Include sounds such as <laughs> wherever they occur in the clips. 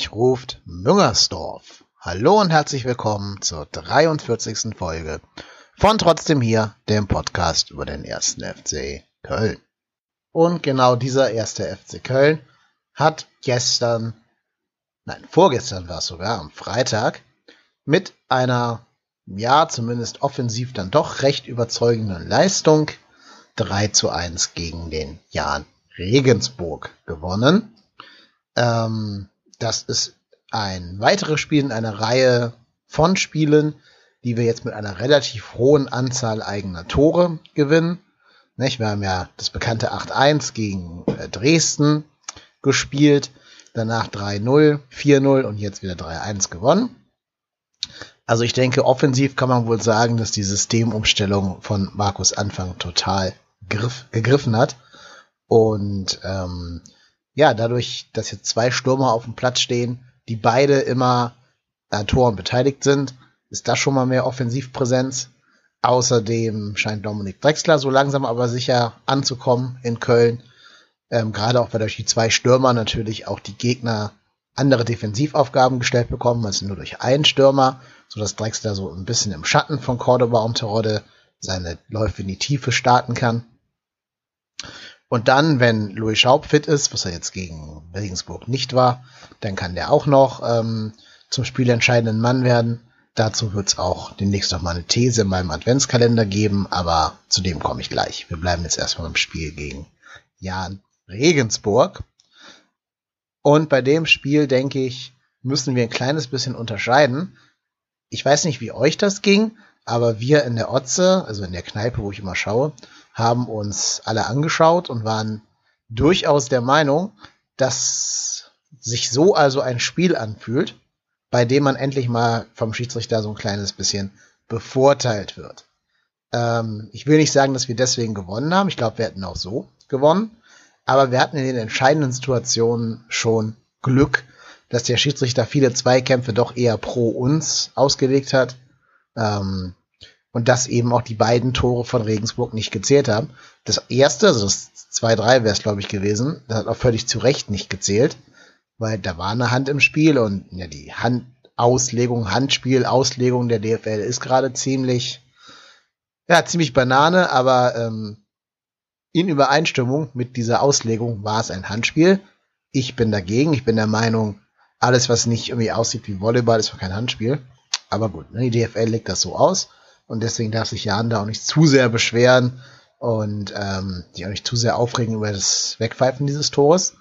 Hamburg ruft Müngersdorf. Hallo und herzlich willkommen zur 43. Folge von Trotzdem hier, dem Podcast über den ersten FC Köln. Und genau dieser erste FC Köln hat gestern, nein, vorgestern war es sogar, am Freitag, mit einer, ja, zumindest offensiv dann doch recht überzeugenden Leistung 3 zu 1 gegen den Jan Regensburg gewonnen. Ähm, das ist ein weiteres Spiel in einer Reihe von Spielen, die wir jetzt mit einer relativ hohen Anzahl eigener Tore gewinnen. Nicht? Wir haben ja das bekannte 8-1 gegen äh, Dresden gespielt, danach 3-0, 4-0 und jetzt wieder 3-1 gewonnen. Also ich denke, offensiv kann man wohl sagen, dass die Systemumstellung von Markus Anfang total griff, gegriffen hat. Und ähm, ja, dadurch, dass jetzt zwei Stürmer auf dem Platz stehen, die beide immer an Toren beteiligt sind, ist das schon mal mehr Offensivpräsenz. Außerdem scheint Dominik Drexler so langsam aber sicher anzukommen in Köln. Ähm, Gerade auch, weil durch die zwei Stürmer natürlich auch die Gegner andere Defensivaufgaben gestellt bekommen, als nur durch einen Stürmer, sodass Drexler so ein bisschen im Schatten von Cordoba und Terodde seine Läufe in die Tiefe starten kann. Und dann, wenn Louis Schaub fit ist, was er jetzt gegen Regensburg nicht war, dann kann der auch noch ähm, zum spielentscheidenden Mann werden. Dazu wird es auch demnächst noch mal eine These in meinem Adventskalender geben, aber zu dem komme ich gleich. Wir bleiben jetzt erstmal im Spiel gegen Jan Regensburg. Und bei dem Spiel, denke ich, müssen wir ein kleines bisschen unterscheiden. Ich weiß nicht, wie euch das ging, aber wir in der Otze, also in der Kneipe, wo ich immer schaue, haben uns alle angeschaut und waren durchaus der Meinung, dass sich so also ein Spiel anfühlt, bei dem man endlich mal vom Schiedsrichter so ein kleines bisschen bevorteilt wird. Ähm, ich will nicht sagen, dass wir deswegen gewonnen haben. Ich glaube, wir hätten auch so gewonnen. Aber wir hatten in den entscheidenden Situationen schon Glück, dass der Schiedsrichter viele Zweikämpfe doch eher pro uns ausgelegt hat. Ähm, und dass eben auch die beiden Tore von Regensburg nicht gezählt haben. Das erste, also das 2-3 wäre es, glaube ich, gewesen, das hat auch völlig zu Recht nicht gezählt, weil da war eine Hand im Spiel und ja, die Handauslegung, Handspiel, Auslegung der DFL ist gerade ziemlich, ja, ziemlich Banane, aber ähm, in Übereinstimmung mit dieser Auslegung war es ein Handspiel. Ich bin dagegen, ich bin der Meinung, alles, was nicht irgendwie aussieht wie Volleyball, ist kein Handspiel. Aber gut, ne, die DFL legt das so aus. Und deswegen darf sich Jan da auch nicht zu sehr beschweren und ähm, sich auch nicht zu sehr aufregen über das Wegpfeifen dieses Tores.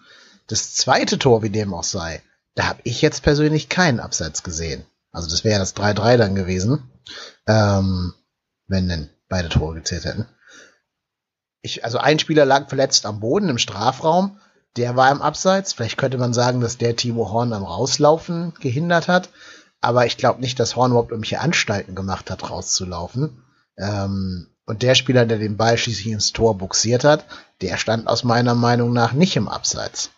Das zweite Tor, wie dem auch sei, da habe ich jetzt persönlich keinen Abseits gesehen. Also das wäre das 3-3 dann gewesen, ähm, wenn denn beide Tore gezählt hätten. Ich, also ein Spieler lag verletzt am Boden im Strafraum, der war im Abseits. Vielleicht könnte man sagen, dass der Timo Horn am Rauslaufen gehindert hat. Aber ich glaube nicht, dass Horn überhaupt irgendwelche Anstalten gemacht hat, rauszulaufen. Ähm, und der Spieler, der den Ball schließlich ins Tor buxiert hat, der stand aus meiner Meinung nach nicht im Abseits.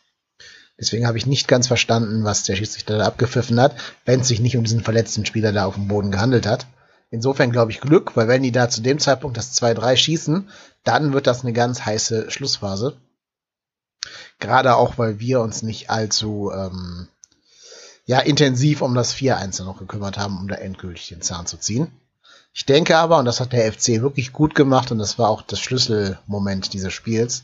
Deswegen habe ich nicht ganz verstanden, was der Schiedsrichter da abgepfiffen hat, wenn es sich nicht um diesen verletzten Spieler da auf dem Boden gehandelt hat. Insofern glaube ich Glück, weil wenn die da zu dem Zeitpunkt das 2-3 schießen, dann wird das eine ganz heiße Schlussphase. Gerade auch, weil wir uns nicht allzu ähm, ja intensiv um das 4-1 noch gekümmert haben, um da endgültig den Zahn zu ziehen. Ich denke aber, und das hat der FC wirklich gut gemacht, und das war auch das Schlüsselmoment dieses Spiels,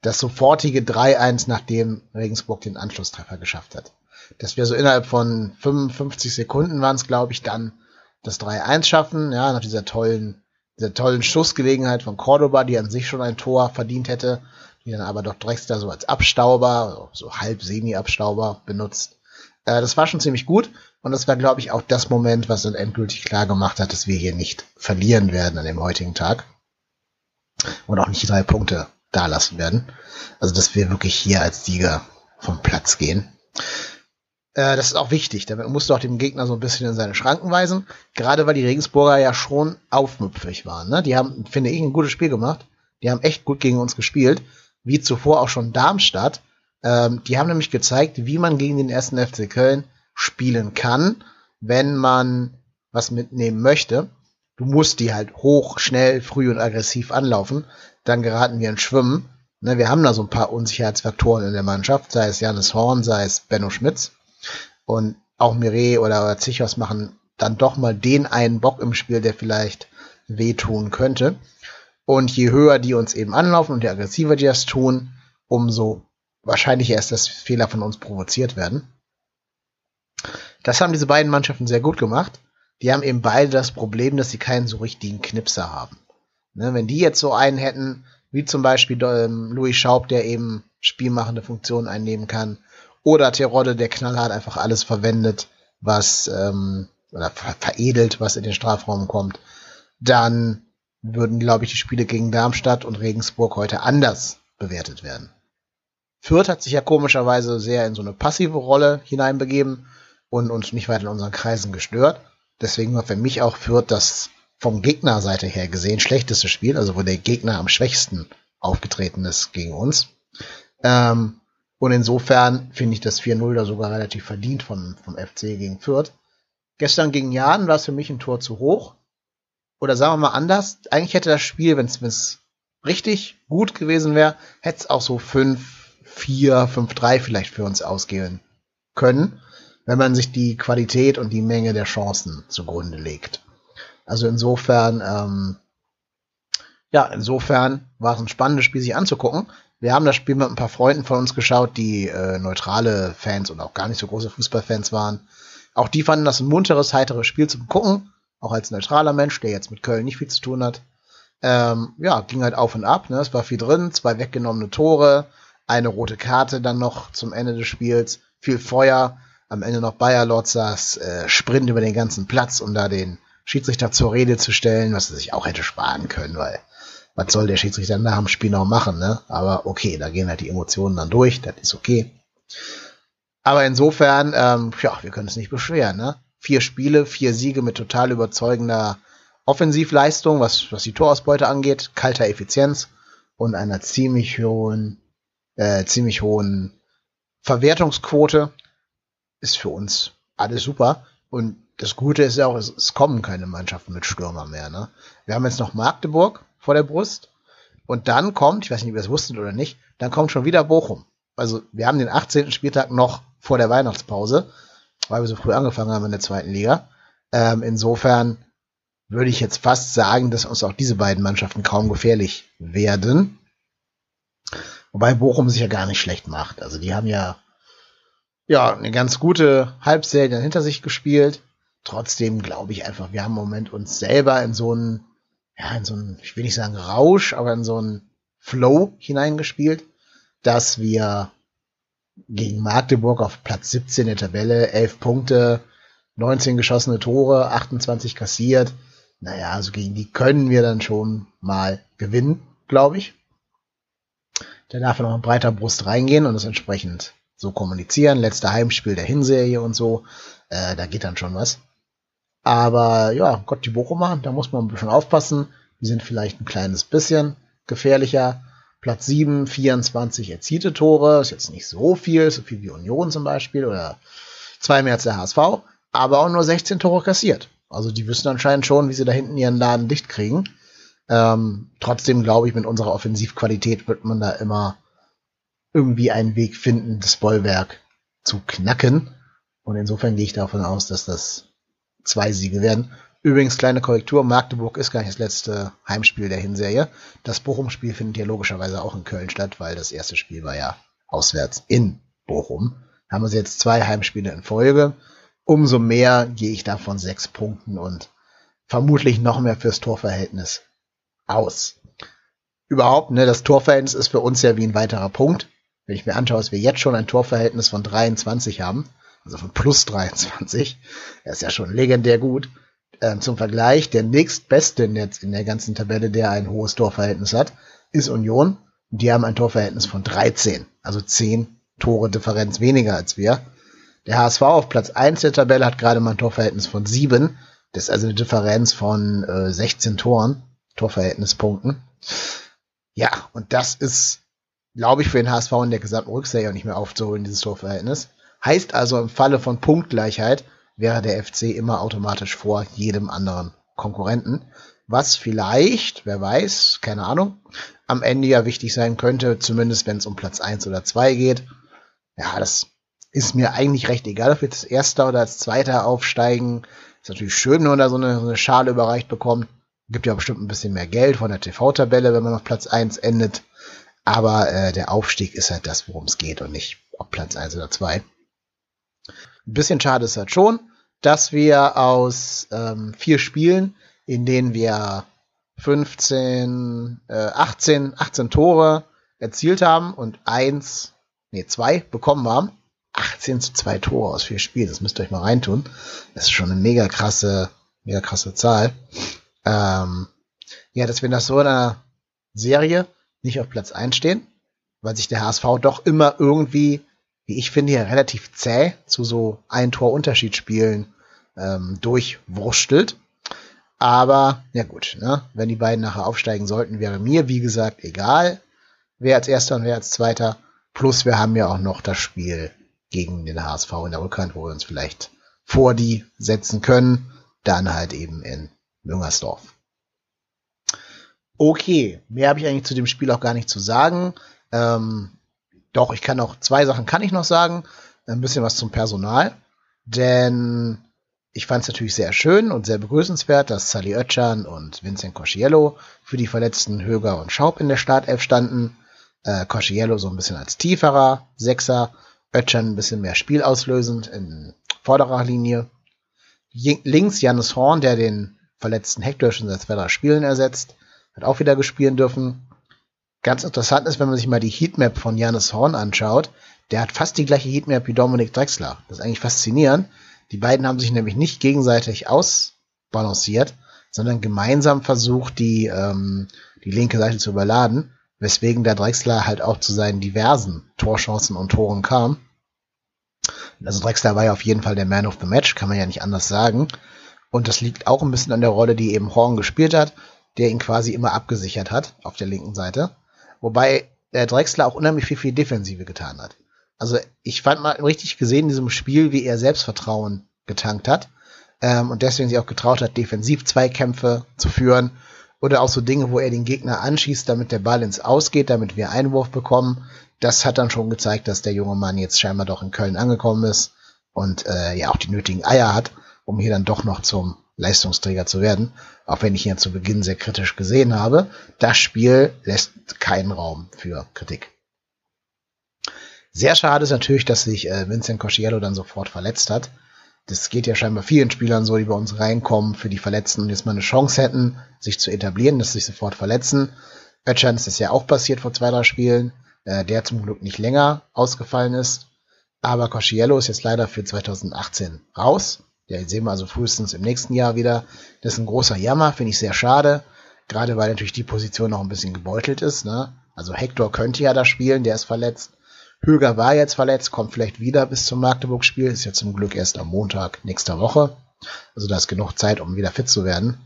das sofortige 3-1, nachdem Regensburg den Anschlusstreffer geschafft hat. Dass wir so innerhalb von 55 Sekunden waren es, glaube ich, dann das 3-1 schaffen, ja, nach dieser tollen, dieser tollen Schussgelegenheit von Cordoba, die an sich schon ein Tor verdient hätte, die dann aber doch Drexler so als Abstauber, so halb Semi-Abstauber benutzt. Äh, das war schon ziemlich gut. Und das war, glaube ich, auch das Moment, was dann endgültig klar gemacht hat, dass wir hier nicht verlieren werden an dem heutigen Tag. Und auch nicht die drei Punkte da lassen werden. Also, dass wir wirklich hier als Sieger vom Platz gehen. Äh, das ist auch wichtig. Damit musst du auch dem Gegner so ein bisschen in seine Schranken weisen. Gerade weil die Regensburger ja schon aufmüpfig waren. Ne? Die haben, finde ich, ein gutes Spiel gemacht. Die haben echt gut gegen uns gespielt. Wie zuvor auch schon Darmstadt. Ähm, die haben nämlich gezeigt, wie man gegen den ersten FC Köln spielen kann, wenn man was mitnehmen möchte. Du musst die halt hoch, schnell, früh und aggressiv anlaufen. Dann geraten wir ins Schwimmen. Ne, wir haben da so ein paar Unsicherheitsfaktoren in der Mannschaft, sei es Janis Horn, sei es Benno Schmitz. Und auch Mire oder, oder Zichos machen dann doch mal den einen Bock im Spiel, der vielleicht wehtun könnte. Und je höher die uns eben anlaufen und je aggressiver die das tun, umso wahrscheinlicher ist, dass Fehler von uns provoziert werden. Das haben diese beiden Mannschaften sehr gut gemacht. Die haben eben beide das Problem, dass sie keinen so richtigen Knipser haben. Ne, wenn die jetzt so einen hätten, wie zum Beispiel ähm, Louis Schaub, der eben spielmachende Funktionen einnehmen kann, oder Terodde, der knallhart einfach alles verwendet, was ähm, oder ver veredelt, was in den Strafraum kommt, dann würden, glaube ich, die Spiele gegen Darmstadt und Regensburg heute anders bewertet werden. Fürth hat sich ja komischerweise sehr in so eine passive Rolle hineinbegeben und uns nicht weiter in unseren Kreisen gestört. Deswegen war für mich auch Fürth das vom Gegnerseite her gesehen schlechteste Spiel, also wo der Gegner am schwächsten aufgetreten ist gegen uns. Ähm, und insofern finde ich das 4-0 da sogar relativ verdient vom, vom FC gegen Fürth. Gestern gegen Jaden war es für mich ein Tor zu hoch. Oder sagen wir mal anders, eigentlich hätte das Spiel, wenn es richtig gut gewesen wäre, hätte es auch so 5 4, 5, 3 vielleicht für uns ausgehen können, wenn man sich die Qualität und die Menge der Chancen zugrunde legt. Also insofern, ähm, ja, insofern war es ein spannendes Spiel, sich anzugucken. Wir haben das Spiel mit ein paar Freunden von uns geschaut, die äh, neutrale Fans und auch gar nicht so große Fußballfans waren. Auch die fanden das ein munteres, heiteres Spiel zum Gucken. Auch als neutraler Mensch, der jetzt mit Köln nicht viel zu tun hat. Ähm, ja, ging halt auf und ab. Ne? Es war viel drin, zwei weggenommene Tore, eine rote Karte dann noch zum Ende des Spiels, viel Feuer, am Ende noch Bayer Lotzas äh, Sprint über den ganzen Platz, um da den Schiedsrichter zur Rede zu stellen, was er sich auch hätte sparen können, weil was soll der Schiedsrichter nach dem Spiel noch machen, ne? Aber okay, da gehen halt die Emotionen dann durch, das ist okay. Aber insofern, ähm, ja, wir können es nicht beschweren, ne? Vier Spiele, vier Siege mit total überzeugender Offensivleistung, was, was die Torausbeute angeht, kalter Effizienz und einer ziemlich hohen äh, ziemlich hohen Verwertungsquote. Ist für uns alles super. Und das Gute ist ja auch, es, es kommen keine Mannschaften mit Stürmer mehr. Ne? Wir haben jetzt noch Magdeburg vor der Brust. Und dann kommt, ich weiß nicht, ob ihr das wusstet oder nicht, dann kommt schon wieder Bochum. Also wir haben den 18. Spieltag noch vor der Weihnachtspause, weil wir so früh angefangen haben in der zweiten Liga. Ähm, insofern würde ich jetzt fast sagen, dass uns auch diese beiden Mannschaften kaum gefährlich werden. Wobei Bochum sich ja gar nicht schlecht macht. Also die haben ja, ja eine ganz gute Halbserie hinter sich gespielt. Trotzdem glaube ich einfach, wir haben im Moment uns selber in so einen, ja, in so einen, ich will nicht sagen Rausch, aber in so einen Flow hineingespielt, dass wir gegen Magdeburg auf Platz 17 der Tabelle, 11 Punkte, 19 geschossene Tore, 28 kassiert. Naja, also gegen die können wir dann schon mal gewinnen, glaube ich. Der darf noch mit breiter Brust reingehen und es entsprechend so kommunizieren. Letzter Heimspiel der Hinserie und so. Äh, da geht dann schon was. Aber ja, Gott, die Bochumer, da muss man ein bisschen aufpassen. Die sind vielleicht ein kleines bisschen gefährlicher. Platz 7, 24 erzielte Tore. Ist jetzt nicht so viel, so viel wie Union zum Beispiel oder zwei mehr als der HSV. Aber auch nur 16 Tore kassiert. Also die wissen anscheinend schon, wie sie da hinten ihren Laden dicht kriegen. Ähm, trotzdem glaube ich, mit unserer Offensivqualität wird man da immer irgendwie einen Weg finden, das Bollwerk zu knacken. Und insofern gehe ich davon aus, dass das zwei Siege werden. Übrigens, kleine Korrektur, Magdeburg ist gar nicht das letzte Heimspiel der Hinserie. Das Bochum-Spiel findet ja logischerweise auch in Köln statt, weil das erste Spiel war ja auswärts in Bochum. Haben wir jetzt zwei Heimspiele in Folge. Umso mehr gehe ich da von sechs Punkten und vermutlich noch mehr fürs Torverhältnis aus. Überhaupt, ne, das Torverhältnis ist für uns ja wie ein weiterer Punkt. Wenn ich mir anschaue, dass wir jetzt schon ein Torverhältnis von 23 haben, also von plus 23, <laughs> das ist ja schon legendär gut. Ähm, zum Vergleich, der nächstbeste jetzt in der ganzen Tabelle, der ein hohes Torverhältnis hat, ist Union. Die haben ein Torverhältnis von 13, also 10 Tore Differenz weniger als wir. Der HSV auf Platz 1 der Tabelle hat gerade mal ein Torverhältnis von 7. Das ist also eine Differenz von äh, 16 Toren. Torverhältnispunkten. Ja, und das ist, glaube ich, für den HSV in der gesamten Rückserie auch nicht mehr aufzuholen, dieses Torverhältnis. Heißt also, im Falle von Punktgleichheit wäre der FC immer automatisch vor jedem anderen Konkurrenten. Was vielleicht, wer weiß, keine Ahnung, am Ende ja wichtig sein könnte, zumindest wenn es um Platz 1 oder 2 geht. Ja, das ist mir eigentlich recht egal, ob wir jetzt als Erster oder als Zweiter aufsteigen. Ist natürlich schön, wenn man da so eine, so eine Schale überreicht bekommt. Gibt ja bestimmt ein bisschen mehr Geld von der TV-Tabelle, wenn man auf Platz 1 endet. Aber äh, der Aufstieg ist halt das, worum es geht und nicht ob Platz 1 oder 2. Ein bisschen schade ist halt schon, dass wir aus ähm, vier Spielen, in denen wir 15, äh, 18, 18 Tore erzielt haben und eins, nee, zwei bekommen haben. 18 zu zwei Tore aus vier Spielen, das müsst ihr euch mal reintun. Das ist schon eine mega krasse, mega krasse Zahl. Ähm, ja, dass wir nach so einer Serie nicht auf Platz 1 stehen, weil sich der HSV doch immer irgendwie, wie ich finde, ja relativ zäh zu so ein Tor Unterschiedsspielen ähm, durchwurstelt. Aber, ja gut, ne? wenn die beiden nachher aufsteigen sollten, wäre mir, wie gesagt, egal, wer als Erster und wer als Zweiter. Plus wir haben ja auch noch das Spiel gegen den HSV in der Rückhand, wo wir uns vielleicht vor die setzen können. Dann halt eben in Müngersdorf. Okay, mehr habe ich eigentlich zu dem Spiel auch gar nicht zu sagen. Ähm, doch, ich kann noch zwei Sachen kann ich noch sagen. Ein bisschen was zum Personal. Denn ich fand es natürlich sehr schön und sehr begrüßenswert, dass Sally Oetschan und Vincent Cosciello für die verletzten Höger und Schaub in der Startelf standen. Äh, Cosciello so ein bisschen als tieferer Sechser, Oetschan ein bisschen mehr spielauslösend in vorderer Linie. Links Janis Horn, der den verletzten Hector schon seit zwei, drei Spielen ersetzt, hat auch wieder gespielt dürfen. Ganz interessant ist, wenn man sich mal die Heatmap von Janis Horn anschaut, der hat fast die gleiche Heatmap wie Dominik Drexler. Das ist eigentlich faszinierend. Die beiden haben sich nämlich nicht gegenseitig ausbalanciert, sondern gemeinsam versucht, die, ähm, die linke Seite zu überladen, weswegen der Drexler halt auch zu seinen diversen Torchancen und Toren kam. Also Drexler war ja auf jeden Fall der Man of the Match, kann man ja nicht anders sagen. Und das liegt auch ein bisschen an der Rolle, die eben Horn gespielt hat, der ihn quasi immer abgesichert hat auf der linken Seite. Wobei der Drexler auch unheimlich viel die Defensive getan hat. Also ich fand mal richtig gesehen in diesem Spiel, wie er Selbstvertrauen getankt hat ähm, und deswegen sich auch getraut hat, defensiv Zweikämpfe zu führen oder auch so Dinge, wo er den Gegner anschießt, damit der Ball ins Ausgeht, damit wir Einwurf bekommen. Das hat dann schon gezeigt, dass der junge Mann jetzt scheinbar doch in Köln angekommen ist und äh, ja auch die nötigen Eier hat, um hier dann doch noch zum Leistungsträger zu werden. Auch wenn ich ihn ja zu Beginn sehr kritisch gesehen habe. Das Spiel lässt keinen Raum für Kritik. Sehr schade ist natürlich, dass sich äh, Vincent Cosciello dann sofort verletzt hat. Das geht ja scheinbar vielen Spielern so, die bei uns reinkommen für die Verletzten und jetzt mal eine Chance hätten, sich zu etablieren, dass sie sich sofort verletzen. Ötchan ist das ja auch passiert vor zwei, drei Spielen, äh, der zum Glück nicht länger ausgefallen ist. Aber Cosciello ist jetzt leider für 2018 raus. Ja, jetzt sehen wir also frühestens im nächsten Jahr wieder. Das ist ein großer Jammer, finde ich sehr schade. Gerade weil natürlich die Position noch ein bisschen gebeutelt ist. Ne? Also Hector könnte ja da spielen, der ist verletzt. Höger war jetzt verletzt, kommt vielleicht wieder bis zum Magdeburg-Spiel, ist ja zum Glück erst am Montag nächster Woche. Also da ist genug Zeit, um wieder fit zu werden.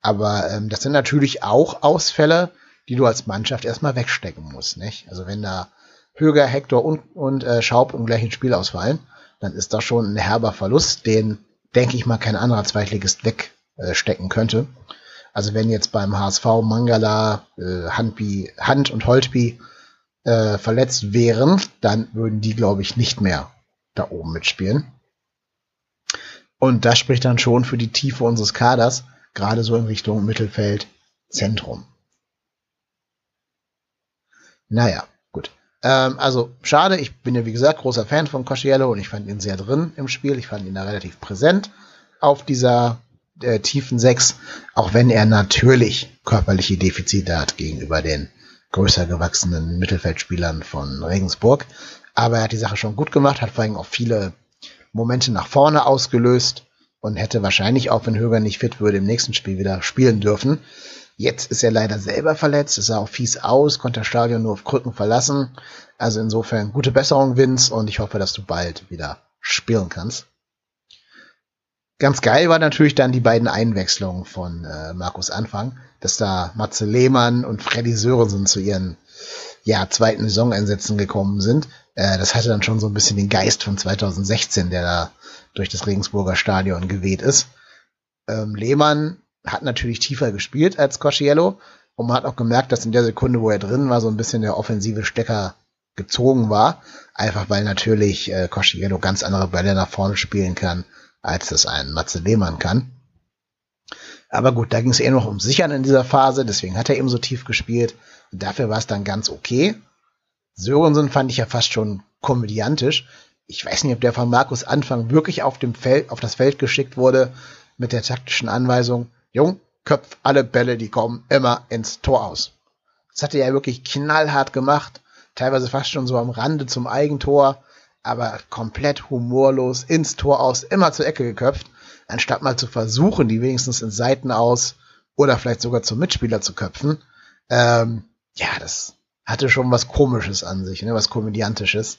Aber ähm, das sind natürlich auch Ausfälle, die du als Mannschaft erstmal wegstecken musst. Nicht? Also wenn da Höger, Hector und, und äh, Schaub im gleichen Spiel ausfallen, dann ist das schon ein herber Verlust, den, denke ich mal, kein anderer Zweitligist wegstecken könnte. Also wenn jetzt beim HSV Mangala, äh, Handby, Hand und Holtby äh, verletzt wären, dann würden die, glaube ich, nicht mehr da oben mitspielen. Und das spricht dann schon für die Tiefe unseres Kaders, gerade so in Richtung Mittelfeld, Zentrum. Naja. Ähm, also schade, ich bin ja wie gesagt großer Fan von Cosciello und ich fand ihn sehr drin im Spiel. Ich fand ihn da relativ präsent auf dieser äh, tiefen Sechs, auch wenn er natürlich körperliche Defizite hat gegenüber den größer gewachsenen Mittelfeldspielern von Regensburg. Aber er hat die Sache schon gut gemacht, hat vor allem auch viele Momente nach vorne ausgelöst und hätte wahrscheinlich auch, wenn Höger nicht fit würde, im nächsten Spiel wieder spielen dürfen. Jetzt ist er leider selber verletzt, es sah auch fies aus, konnte das Stadion nur auf Krücken verlassen. Also insofern gute Besserung, Vince, und ich hoffe, dass du bald wieder spielen kannst. Ganz geil war natürlich dann die beiden Einwechslungen von äh, Markus Anfang, dass da Matze Lehmann und Freddy Sörensen zu ihren ja, zweiten Saisoneinsätzen gekommen sind. Äh, das hatte dann schon so ein bisschen den Geist von 2016, der da durch das Regensburger Stadion geweht ist. Ähm, Lehmann hat natürlich tiefer gespielt als Cosciello und man hat auch gemerkt, dass in der Sekunde, wo er drin war, so ein bisschen der offensive Stecker gezogen war. Einfach weil natürlich äh, Kosciello ganz andere Bälle nach vorne spielen kann, als das ein Matze Lehmann kann. Aber gut, da ging es eher noch um Sichern in dieser Phase, deswegen hat er eben so tief gespielt. Und dafür war es dann ganz okay. Sörensen fand ich ja fast schon komödiantisch. Ich weiß nicht, ob der von Markus Anfang wirklich auf dem Feld, auf das Feld geschickt wurde mit der taktischen Anweisung, Jung, köpf alle Bälle, die kommen, immer ins Tor aus. Das hat er ja wirklich knallhart gemacht, teilweise fast schon so am Rande zum Eigentor, aber komplett humorlos ins Tor aus, immer zur Ecke geköpft anstatt mal zu versuchen, die wenigstens in Seiten aus oder vielleicht sogar zum Mitspieler zu köpfen. Ähm, ja, das hatte schon was Komisches an sich, ne, was Komödiantisches.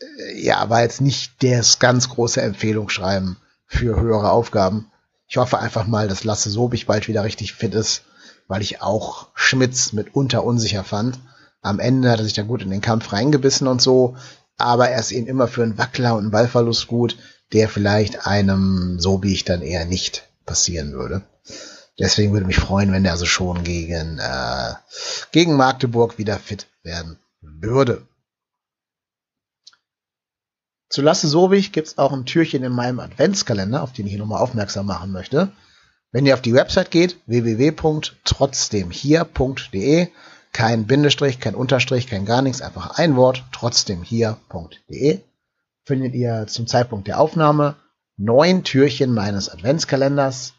Äh, ja, war jetzt nicht das ganz große Empfehlungsschreiben für höhere Aufgaben. Ich hoffe einfach mal, dass Lasse Sobich bald wieder richtig fit ist, weil ich auch Schmitz mitunter unsicher fand. Am Ende hat er sich da gut in den Kampf reingebissen und so, aber er ist eben immer für einen Wackler und einen Ballverlust gut der vielleicht einem so wie ich dann eher nicht passieren würde. Deswegen würde mich freuen, wenn er also schon gegen, äh, gegen Magdeburg wieder fit werden würde. Zu Lasse Sobich gibt's auch ein Türchen in meinem Adventskalender, auf den ich nochmal aufmerksam machen möchte. Wenn ihr auf die Website geht, www.trotzdemhier.de, kein Bindestrich, kein Unterstrich, kein gar nichts, einfach ein Wort, trotzdemhier.de, findet ihr zum Zeitpunkt der Aufnahme neun Türchen meines Adventskalenders.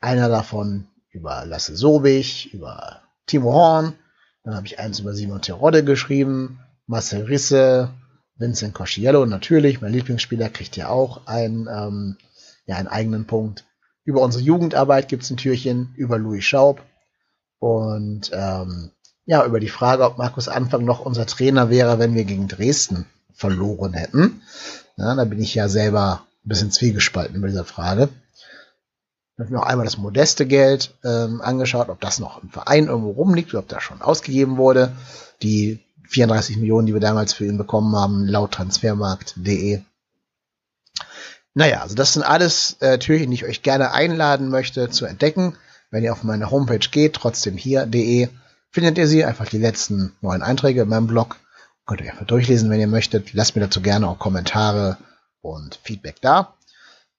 Einer davon über Lasse Sobich, über Timo Horn. Dann habe ich eins über Simon Terodde geschrieben, Marcel Risse, Vincent Cosciello natürlich, mein Lieblingsspieler, kriegt ja auch ein, ähm, ja, einen eigenen Punkt. Über unsere Jugendarbeit gibt es ein Türchen, über Louis Schaub und ähm, ja, über die Frage, ob Markus Anfang noch unser Trainer wäre, wenn wir gegen Dresden verloren hätten. Ja, da bin ich ja selber ein bisschen zwiegespalten über diese Frage. Ich habe mir auch einmal das modeste Geld ähm, angeschaut, ob das noch im Verein irgendwo rumliegt oder ob das schon ausgegeben wurde. Die 34 Millionen, die wir damals für ihn bekommen haben, laut transfermarkt.de. Naja, also das sind alles äh, Türchen, die ich euch gerne einladen möchte zu entdecken. Wenn ihr auf meine Homepage geht, trotzdem hier.de, findet ihr sie, einfach die letzten neuen Einträge in meinem Blog. Könnt ihr einfach durchlesen, wenn ihr möchtet. Lasst mir dazu gerne auch Kommentare und Feedback da.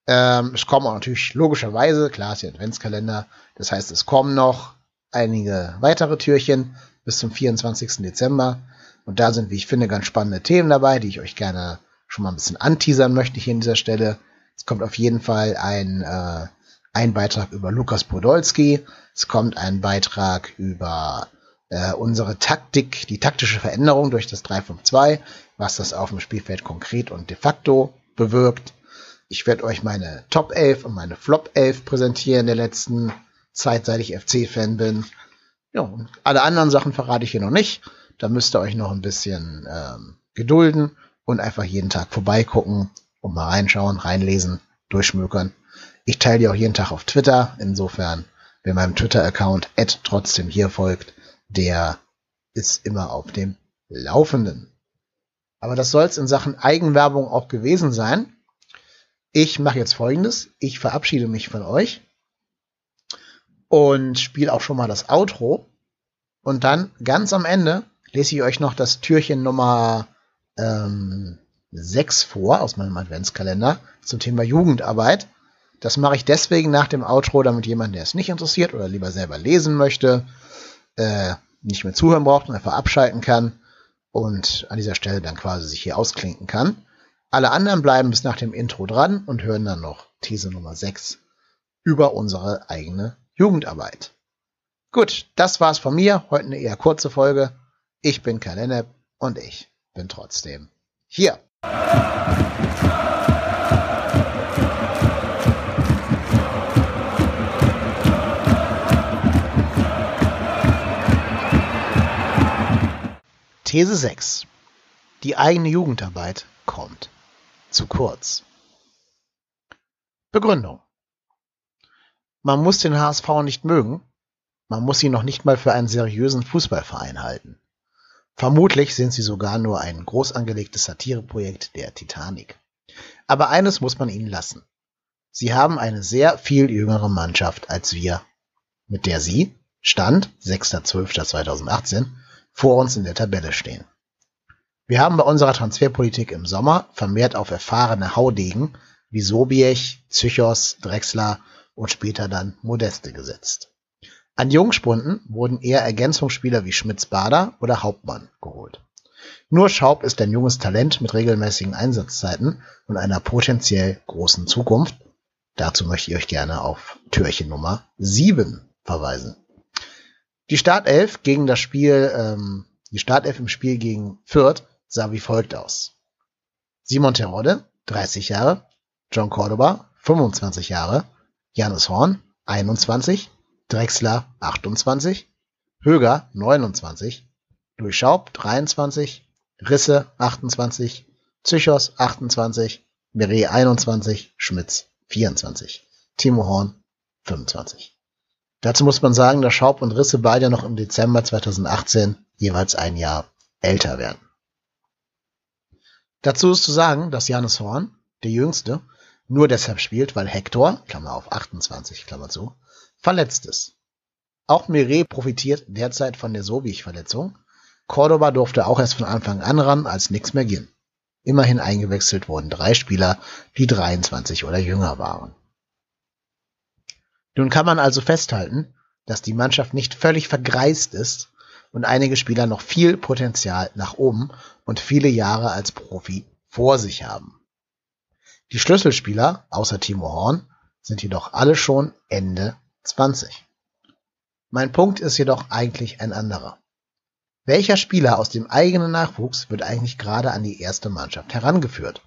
Ähm, es kommen auch natürlich logischerweise, klar ist ja Adventskalender, das heißt, es kommen noch einige weitere Türchen bis zum 24. Dezember. Und da sind, wie ich finde, ganz spannende Themen dabei, die ich euch gerne schon mal ein bisschen anteasern möchte hier an dieser Stelle. Es kommt auf jeden Fall ein, äh, ein Beitrag über Lukas Podolski. Es kommt ein Beitrag über äh, unsere Taktik, die taktische Veränderung durch das 3-5-2, was das auf dem Spielfeld konkret und de facto bewirkt. Ich werde euch meine Top 11 und meine Flop 11 präsentieren der letzten Zeit, seit ich FC-Fan bin. Ja, alle anderen Sachen verrate ich hier noch nicht. Da müsst ihr euch noch ein bisschen ähm, gedulden und einfach jeden Tag vorbeigucken und mal reinschauen, reinlesen, durchschmökern. Ich teile die auch jeden Tag auf Twitter. Insofern, wer meinem Twitter-Account trotzdem hier folgt, der ist immer auf dem Laufenden. Aber das soll es in Sachen Eigenwerbung auch gewesen sein. Ich mache jetzt folgendes. Ich verabschiede mich von euch und spiele auch schon mal das Outro. Und dann ganz am Ende lese ich euch noch das Türchen Nummer ähm, 6 vor aus meinem Adventskalender zum Thema Jugendarbeit. Das mache ich deswegen nach dem Outro, damit jemand, der es nicht interessiert oder lieber selber lesen möchte, äh, nicht mehr zuhören braucht und einfach abschalten kann und an dieser Stelle dann quasi sich hier ausklinken kann. Alle anderen bleiben bis nach dem Intro dran und hören dann noch These Nummer 6 über unsere eigene Jugendarbeit. Gut, das war's von mir. Heute eine eher kurze Folge. Ich bin Kalenep und ich bin trotzdem hier. These 6. Die eigene Jugendarbeit kommt zu kurz. Begründung. Man muss den HSV nicht mögen, man muss ihn noch nicht mal für einen seriösen Fußballverein halten. Vermutlich sind sie sogar nur ein groß angelegtes Satireprojekt der Titanic. Aber eines muss man ihnen lassen. Sie haben eine sehr viel jüngere Mannschaft als wir, mit der sie, Stand 6.12.2018, vor uns in der Tabelle stehen. Wir haben bei unserer Transferpolitik im Sommer vermehrt auf erfahrene Haudegen wie Sobiech, Zychos, Drexler und später dann Modeste gesetzt. An Jungspunden wurden eher Ergänzungsspieler wie Schmitz-Bader oder Hauptmann geholt. Nur Schaub ist ein junges Talent mit regelmäßigen Einsatzzeiten und einer potenziell großen Zukunft. Dazu möchte ich euch gerne auf Türchen Nummer 7 verweisen. Die Startelf gegen das Spiel, ähm, die Startelf im Spiel gegen Fürth sah wie folgt aus. Simon Terodde, 30 Jahre, John Cordoba, 25 Jahre, Janis Horn, 21, Drexler, 28, Höger, 29, Durchschaub, 23, Risse, 28, Zychos, 28, Meret, 21, Schmitz, 24, Timo Horn, 25. Dazu muss man sagen, dass Schaub und Risse beide noch im Dezember 2018 jeweils ein Jahr älter werden. Dazu ist zu sagen, dass Janis Horn, der Jüngste, nur deshalb spielt, weil Hector, Klammer auf 28, Klammer zu, verletzt ist. Auch Mire profitiert derzeit von der Sobich-Verletzung. Cordoba durfte auch erst von Anfang an ran, als nichts mehr ging. Immerhin eingewechselt wurden drei Spieler, die 23 oder jünger waren. Nun kann man also festhalten, dass die Mannschaft nicht völlig vergreist ist und einige Spieler noch viel Potenzial nach oben und viele Jahre als Profi vor sich haben. Die Schlüsselspieler, außer Timo Horn, sind jedoch alle schon Ende 20. Mein Punkt ist jedoch eigentlich ein anderer. Welcher Spieler aus dem eigenen Nachwuchs wird eigentlich gerade an die erste Mannschaft herangeführt?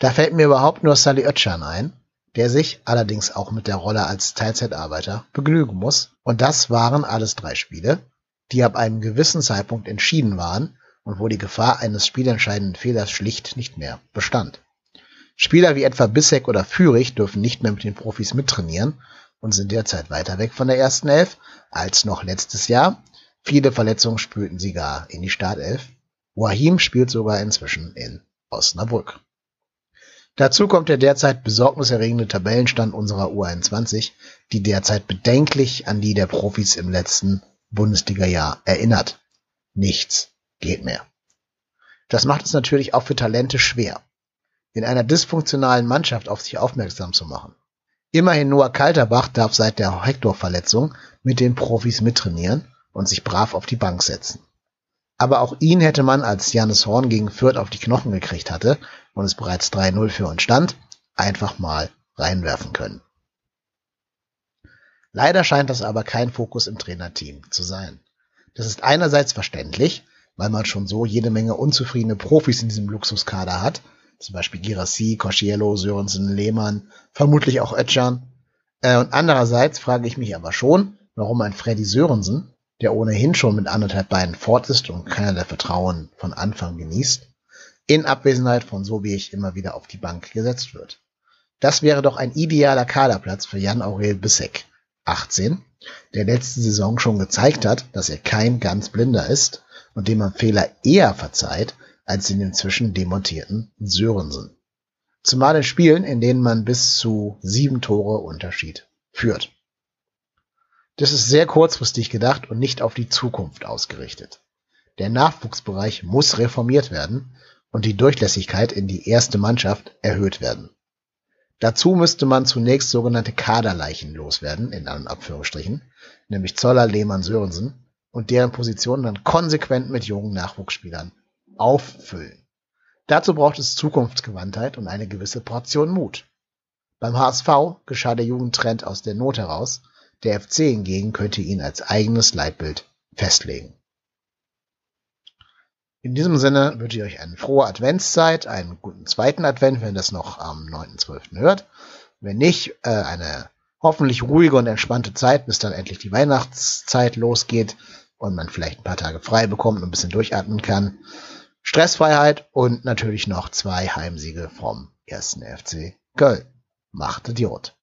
Da fällt mir überhaupt nur Sally Oetschan ein, der sich allerdings auch mit der Rolle als Teilzeitarbeiter begnügen muss. Und das waren alles drei Spiele, die ab einem gewissen Zeitpunkt entschieden waren und wo die Gefahr eines spielentscheidenden Fehlers schlicht nicht mehr bestand. Spieler wie etwa Bissek oder Fürich dürfen nicht mehr mit den Profis mittrainieren und sind derzeit weiter weg von der ersten Elf als noch letztes Jahr. Viele Verletzungen spülten sie gar in die Startelf. Wahim spielt sogar inzwischen in Osnabrück. Dazu kommt der derzeit besorgniserregende Tabellenstand unserer U21, die derzeit bedenklich an die der Profis im letzten Bundesliga-Jahr erinnert. Nichts geht mehr. Das macht es natürlich auch für Talente schwer, in einer dysfunktionalen Mannschaft auf sich aufmerksam zu machen. Immerhin Noah Kalterbach darf seit der Hector-Verletzung mit den Profis mittrainieren und sich brav auf die Bank setzen. Aber auch ihn hätte man, als Janis Horn gegen Fürth auf die Knochen gekriegt hatte und es bereits 3-0 für uns stand, einfach mal reinwerfen können. Leider scheint das aber kein Fokus im Trainerteam zu sein. Das ist einerseits verständlich, weil man schon so jede Menge unzufriedene Profis in diesem Luxuskader hat, zum Beispiel Girassi, Cosciello, Sörensen, Lehmann, vermutlich auch Ötchan. Äh, und andererseits frage ich mich aber schon, warum ein Freddy Sörensen, der ohnehin schon mit anderthalb Beinen fort ist und keinerlei Vertrauen von Anfang genießt, in Abwesenheit von so wie ich immer wieder auf die Bank gesetzt wird. Das wäre doch ein idealer Kaderplatz für Jan Aurel Bissek, 18, der letzte Saison schon gezeigt hat, dass er kein ganz Blinder ist und dem man Fehler eher verzeiht als den inzwischen demontierten Sörensen. Zumal in Spielen, in denen man bis zu sieben Tore Unterschied führt. Das ist sehr kurzfristig gedacht und nicht auf die Zukunft ausgerichtet. Der Nachwuchsbereich muss reformiert werden und die Durchlässigkeit in die erste Mannschaft erhöht werden. Dazu müsste man zunächst sogenannte Kaderleichen loswerden, in Anführungsstrichen, nämlich Zoller, Lehmann, Sörensen, und deren Positionen dann konsequent mit jungen Nachwuchsspielern auffüllen. Dazu braucht es Zukunftsgewandtheit und eine gewisse Portion Mut. Beim HSV geschah der Jugendtrend aus der Not heraus der FC hingegen könnte ihn als eigenes Leitbild festlegen. In diesem Sinne wünsche ich euch eine frohe Adventszeit, einen guten zweiten Advent, wenn ihr das noch am 9.12. hört. Wenn nicht, äh, eine hoffentlich ruhige und entspannte Zeit, bis dann endlich die Weihnachtszeit losgeht und man vielleicht ein paar Tage frei bekommt und ein bisschen durchatmen kann. Stressfreiheit und natürlich noch zwei Heimsiege vom ersten FC Köln. Macht Idiot.